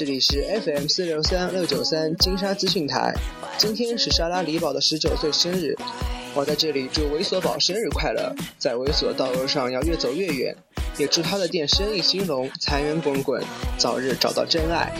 这里是 FM 四六三六九三金沙资讯台。今天是沙拉里宝的十九岁生日，我在这里祝猥琐宝生日快乐，在猥琐道路上要越走越远，也祝他的店生意兴隆，财源滚滚，早日找到真爱。